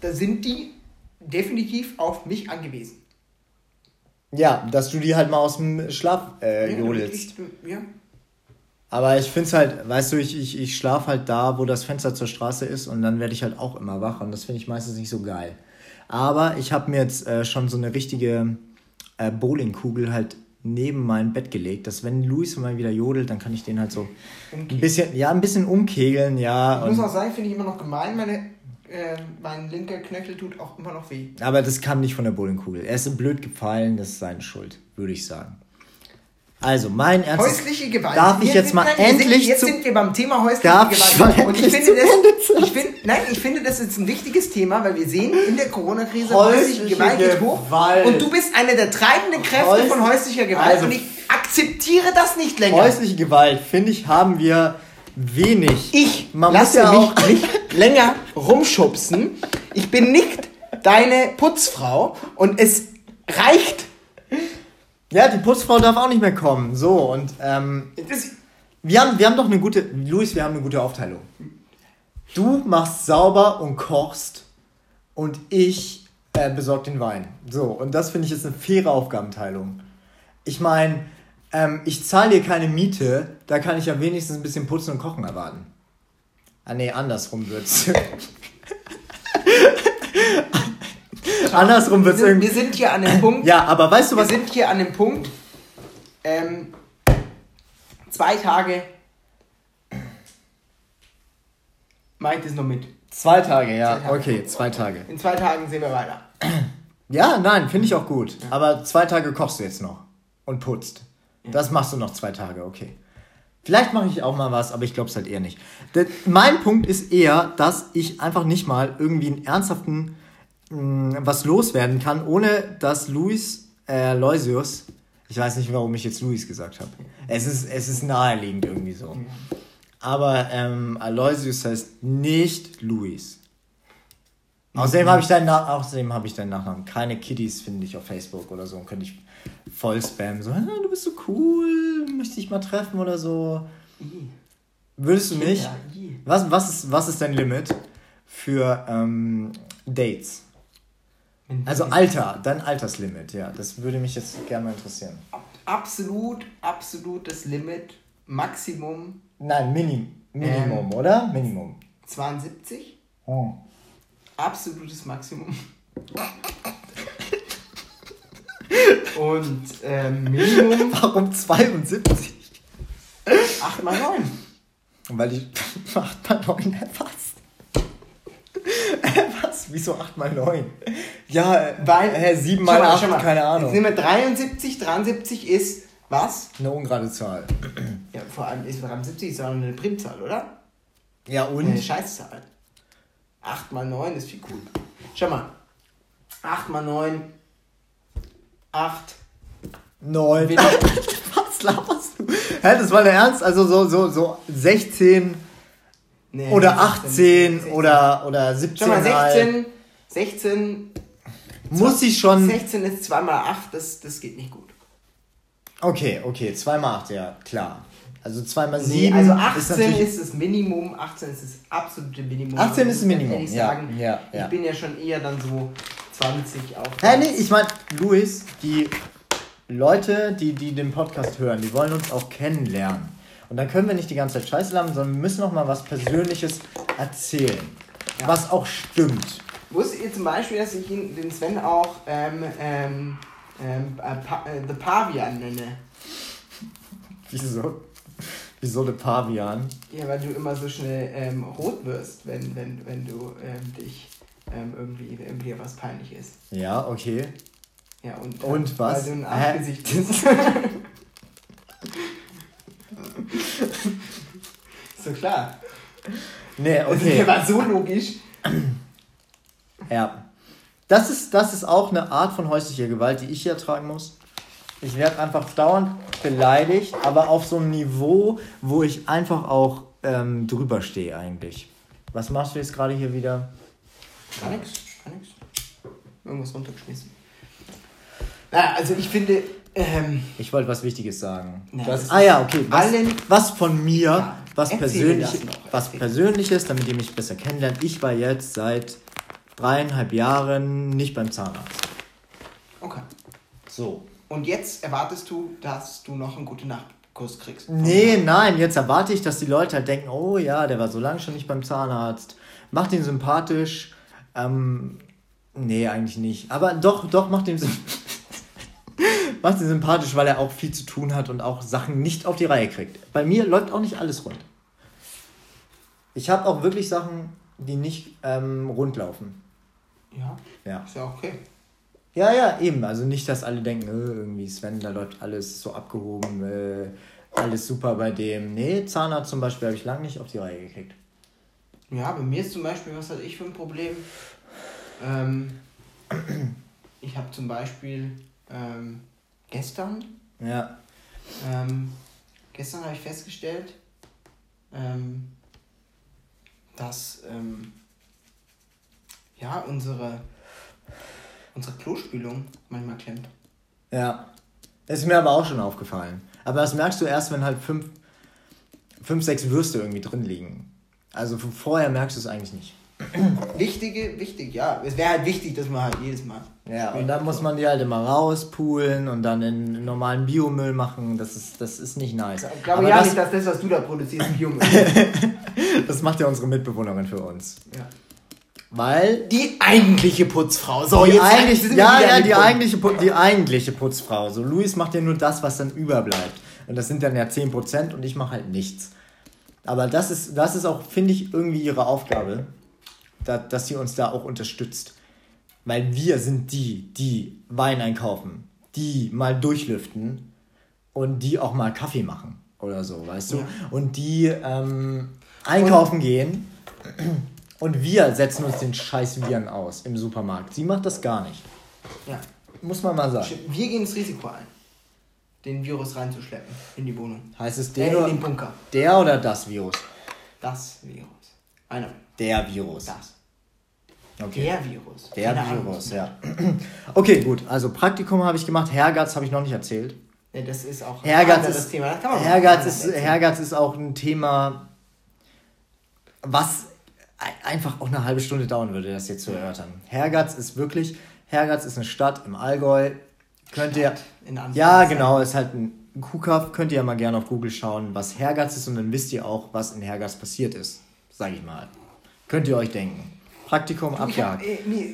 Da sind die definitiv auf mich angewiesen. Ja, dass du die halt mal aus dem Schlaf äh, Ja, jodelst. Ja. Aber ich finde es halt, weißt du, ich, ich, ich schlafe halt da, wo das Fenster zur Straße ist und dann werde ich halt auch immer wach und das finde ich meistens nicht so geil. Aber ich habe mir jetzt äh, schon so eine richtige äh, Bowlingkugel halt neben mein Bett gelegt, dass wenn Luis mal wieder jodelt, dann kann ich den halt so ein bisschen, ja, ein bisschen umkegeln, ja. Ich muss auch sagen, finde ich immer noch gemein, meine, äh, mein linker Knöchel tut auch immer noch weh. aber das kam nicht von der Bowlingkugel. Er ist blöd gefallen, das ist seine Schuld, würde ich sagen. Also, mein ernstes... Häusliche Gewalt. Darf ich jetzt mal wir sind, endlich Jetzt zu- sind wir beim Thema häusliche Darf ich Gewalt. mal Und ich endlich finde, das, ich find, nein, ich finde, das ist ein wichtiges Thema, weil wir sehen, in der Corona-Krise Häusliche häusliche Gewalt geht hoch. Und du bist eine der treibenden Kräfte Häus- von häuslicher Gewalt. Also- und ich akzeptiere das nicht länger. Häusliche Gewalt, finde ich, haben wir wenig. Ich Man muss lasse ja mich auch- nicht länger rumschubsen. Ich bin nicht deine Putzfrau und es reicht. Ja, die Putzfrau darf auch nicht mehr kommen. So, und ähm, Das, wir, haben, wir haben doch eine gute. Luis, wir haben eine gute Aufteilung. Du machst sauber und kochst und ich äh, besorge den Wein. So, und das finde ich jetzt eine faire Aufgabenteilung. Ich meine, ähm, ich zahle dir keine Miete, da kann ich ja wenigstens ein bisschen putzen und kochen erwarten. Ah, nee, andersrum wird's. andersrum wir, wird's sind, irgendwie. wir sind hier an dem Punkt. Ja, aber weißt du Wir was? sind hier an dem Punkt. Ähm, zwei Tage. Meint es noch mit. Zwei Tage, ja. Zwei Tage. Okay, zwei Tage. In zwei Tagen sehen wir weiter. Ja, nein, finde ich auch gut. Aber zwei Tage kochst du jetzt noch und putzt. Das machst du noch zwei Tage, okay. Vielleicht mache ich auch mal was, aber ich glaube es halt eher nicht. Der, mein Punkt ist eher, dass ich einfach nicht mal irgendwie einen ernsthaften mh, was loswerden kann, ohne dass Luis äh, Loisius, ich weiß nicht, warum ich jetzt Luis gesagt habe. Es ist, es ist naheliegend irgendwie so. Aber ähm, Aloysius heißt nicht Luis. Außerdem habe ich deinen Na außerdem habe ich deinen Nachnamen. Keine Kiddies finde ich auf Facebook oder so. Und könnte ich voll spammen. So, "Ah, du bist so cool, möchte ich mal treffen oder so. Würdest du nicht? Ja. Was, was, ist, was ist dein Limit für ähm, Dates? Also Alter, dein Alterslimit, ja. Das würde mich jetzt gerne mal interessieren. Absolut, absolut das Limit. Maximum Nein, Minim, Minimum, oder? Minimum. 72. Oh. Absolutes Maximum. Und ähm, Minimum Warum 72? 8 mal 9. Weil ich 8 mal 9 erfasst. Äh, Was? Wieso 8 mal 9? Ja, äh, Weil, hä, 7 Schau mal mal, 8, schau mal. keine Jetzt Ahnung. nehmen wir 73. 73 ist was? Eine ungerade Zahl. Ja, vor allem ist 73 ist auch eine Primzahl, oder? Ja, Eine und? Scheißzahl. 8 mal 9 ist viel cool. Schau mal. 8 mal 9. 8. 9. Will- Was laberst du? Hä, das war der Ernst? Also so, so, so 16 Nee, oder 16, 18 16. oder, oder 17. Schau mal, halt. 16. 16. Muss ich schon. 16 ist 2 mal 8, das, das geht nicht gut. Okay, okay, 2 mal 8, ja, klar. Also 2 mal 7. Nee, also ist 18 natürlich. ist, das Minimum, 18 ist das absolute Minimum. 18 ist das Ich Minimum, ehrlich ja, Sagen, ja, ja. Ich bin ja schon eher dann so 20 auf. Hä, nee, ich meine, Luis, die Leute, die, die den Podcast hören, die wollen uns auch kennenlernen. Und dann können wir nicht die ganze Zeit Scheiße labern, sondern wir müssen noch mal was Persönliches erzählen. Ja. Was auch stimmt. Wusstet ihr zum Beispiel, dass ich ihn, den Sven auch ähm, ähm, ähm, äh, pa äh, The Pavian nenne? Wieso? Wieso der Pavian? Ja, weil du immer so schnell ähm, rot wirst, wenn, wenn, wenn du ähm, dich ähm, irgendwie, dir was peinlich ist. Ja, okay. Ja, und, Und was? Weil du ein? Arschgesicht bist. so klar. Nee, Also, okay. der war so logisch. Ja. Das ist, das ist auch eine Art von häuslicher Gewalt, die ich hier ertragen muss. Ich werde einfach dauernd beleidigt, aber auf so einem Niveau, wo ich einfach auch ähm, drüber stehe eigentlich. Was machst du jetzt gerade hier wieder? Gar nichts, gar nichts. Irgendwas runtergeschmissen. Naja, also ich finde, ähm, Ich wollte was Wichtiges sagen. Ja, hast- ah ja, okay. Was, allen- was von mir, Ja, was, persönlich, was. Persönliches, damit ihr mich besser kennenlernt. Ich war jetzt seit dreieinhalb Jahren nicht beim Zahnarzt. okay. So. Und jetzt erwartest du, dass du noch einen gute Nachtkuss kriegst. Nee, nein, jetzt erwarte ich, dass die Leute halt denken, oh ja, der war so lange schon nicht beim Zahnarzt. Macht ihn sympathisch. Ähm, nee, eigentlich nicht. Aber doch, doch, macht sympathisch. macht ihn sympathisch, weil er auch viel zu tun hat und auch Sachen nicht auf die Reihe kriegt. Bei mir läuft auch nicht alles rund. Ich habe auch wirklich Sachen, die nicht ähm, rund laufen. Ja. Ja. Ist ja okay. Ja, ja, eben. Also nicht, dass alle denken, äh, irgendwie Sven, da läuft alles so abgehoben, äh, alles super bei dem. Nee, Zahnarzt zum Beispiel habe ich lange nicht auf die Reihe gekriegt. Ja, bei mir ist zum Beispiel, was hatte ich für ein Problem? Ähm, ich habe zum Beispiel ähm, gestern, Ja. ähm, gestern habe ich festgestellt, ähm, dass ähm, ja unsere unsere Klospülung manchmal klemmt. Ja. Ist mir aber auch schon aufgefallen. Aber das merkst du erst, wenn halt fünf, fünf sechs Würste irgendwie drin liegen. Also vorher merkst du es eigentlich nicht. Wichtige, wichtig, ja. Es wäre halt wichtig, dass man halt jedes Mal. Ja, und dann muss man die halt immer rauspulen und dann in normalen Biomüll machen. Das ist, das ist nicht nice. Ich glaube Aber ja das, nicht, dass das, was du da produzierst, Junge. das macht ja unsere Mitbewohnerin für uns. ja. Weil Die eigentliche Putzfrau. So, die jetzt eigentlich, sind ja, ja, die eigentliche, die eigentliche Putzfrau. So, Luis macht ja nur das, was dann überbleibt. Und das sind dann ja 10% und ich mache halt nichts. Aber das ist, das ist auch, finde ich, irgendwie ihre Aufgabe, da, dass sie uns da auch unterstützt. Weil wir sind die, die Wein einkaufen, die mal durchlüften und die auch mal Kaffee machen oder so, weißt du? Ja. Und die ähm, einkaufen gehen und wir setzen uns den scheiß Viren aus im Supermarkt. Sie macht das gar nicht. Ja. Muss man mal sagen. Wir gehen das Risiko ein, den Virus reinzuschleppen in die Wohnung. Heißt es Äh, der, in oder, den Bunker. der oder das Virus? Das Virus. Einer. Der Virus. Das. Okay. Der Virus. Der Keine. Virus, ja. Okay, gut. Also Praktikum habe ich gemacht. Hergatz habe ich noch nicht erzählt. Ja, das ist auch ein anderes ist, Thema. Das kann man anders ist, erzählen. Ist auch ein Thema, was ei- einfach auch eine halbe Stunde dauern würde, das jetzt zu erörtern. Hergatz ist wirklich, Hergatz ist eine Stadt im Allgäu. Könnt ihr, ja genau, ist halt ein Kuhkauf. Könnt ihr ja mal gerne auf Google schauen, was Hergatz ist und dann wisst ihr auch, was in Hergatz passiert ist, sag ich mal. Könnt ihr euch denken. Praktikum abgehakt. äh, mir-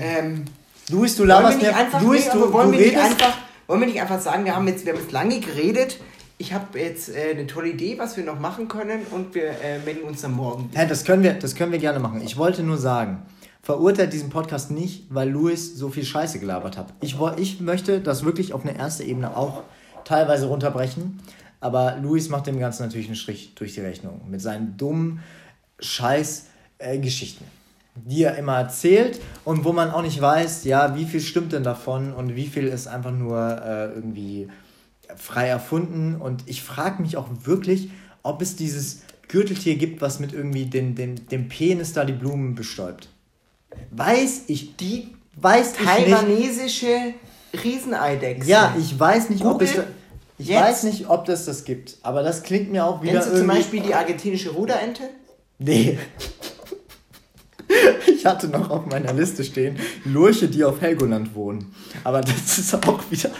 ähm, Luis, du laberst nicht mir, Luis, nee, du, wollen, du wir nicht redest, einfach, wollen wir nicht einfach sagen, wir haben jetzt, wir haben jetzt lange geredet. Ich habe jetzt äh, eine tolle Idee, was wir noch machen können und wir äh, melden uns dann morgen. Hä, das können wir, das können wir gerne machen. Ich wollte nur sagen, verurteilt diesen Podcast nicht, weil Louis so viel Scheiße gelabert hat. Ich, ich möchte das wirklich auf eine erste Ebene auch teilweise runterbrechen. Aber Louis macht dem Ganzen natürlich einen Strich durch die Rechnung. Mit seinen dummen Scheiß-Geschichten, die er immer erzählt und wo man auch nicht weiß, ja, wie viel stimmt denn davon und wie viel ist einfach nur äh, irgendwie frei erfunden. Und ich frage mich auch wirklich, ob es dieses Gürteltier gibt, was mit irgendwie den, den, dem Penis da die Blumen bestäubt. Weiß ich, die weiß. Taiwanesische Rieseneidechse. Ja, ich weiß nicht, ob es. Google Ich jetzt. weiß nicht, ob das das gibt, aber das klingt mir auch wieder Kennst du zum. Beispiel die argentinische Ruderente? Nee. Ich hatte noch auf meiner Liste stehen Lurche, die auf Helgoland wohnen. Aber das ist auch wieder.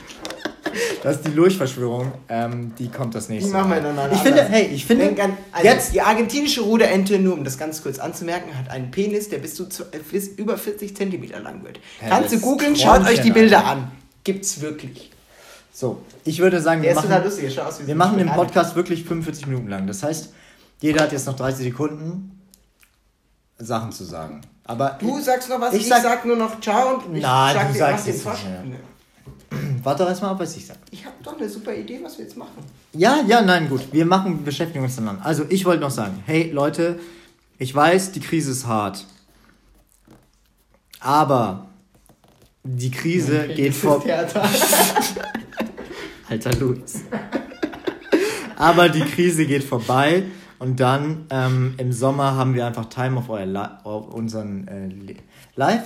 Das ist die Lurchverschwörung. Ähm, die kommt das nächste Die machen wir Mal. dann mal Ich finde, hey, ich finde. An, also jetzt. Die argentinische Ruderente, nur um das ganz kurz anzumerken, hat einen Penis, der bis zu äh, bis über 40 Zentimeter lang wird. Ja, Kannst du googeln, schaut euch die Bilder an. Gibt's wirklich. So, ich würde sagen, Der wir machen, lustig, aus wir machen den. Podcast wirklich 45 Minuten lang. Das heißt, jeder hat jetzt noch 30 Sekunden, Sachen zu sagen. Aber Du sagst noch was, Ich ich, sag- sag, nur noch Ciao und ich Nein, sag du dir, sagst mach den jetzt Vorschlag. Warte doch erstmal ab, was ich sage. Ich habe doch eine super Idee, was wir jetzt machen. Ja, ja, nein, gut. Wir machen, beschäftigen uns dann an. Also, ich wollte noch sagen, hey Leute, ich weiß, die Krise ist hart. Aber die Krise geht vor. Alter Luis. Aber die Krise geht vorbei und dann ähm, im Sommer haben wir einfach Time auf, euer Li auf unseren äh, Li- Live,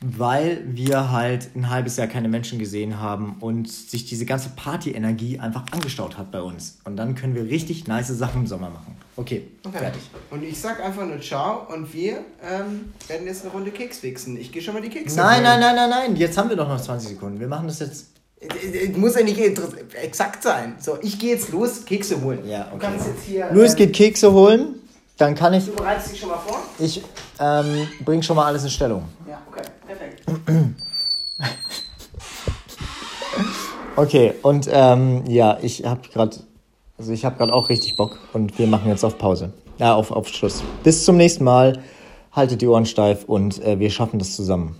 weil wir halt ein halbes Jahr keine Menschen gesehen haben und sich diese ganze Party-Energie einfach angestaut hat bei uns. Und dann können wir richtig nice Sachen im Sommer machen. Okay, Okay. fertig. Und ich sag einfach nur Ciao und wir ähm, werden jetzt eine Runde Keks wichsen. Ich gehe schon mal die Kekse Nein, holen. nein, nein, nein, nein. Jetzt haben wir doch noch 20 Sekunden. Wir machen das jetzt Es muss ja nicht exakt sein. So, ich gehe jetzt los, Kekse holen. Ja, okay. Du kannst jetzt hier. Luis äh, geht Kekse holen, dann kann ich. Du bereitest dich schon mal vor? Ich ähm, bring schon mal alles in Stellung. Ja, okay. Okay, und ähm, ja, ich habe gerade, also ich habe gerade auch richtig Bock und wir machen jetzt auf Pause. Ja, auf, auf Schluss. Bis zum nächsten Mal. Haltet die Ohren steif und äh, wir schaffen das zusammen.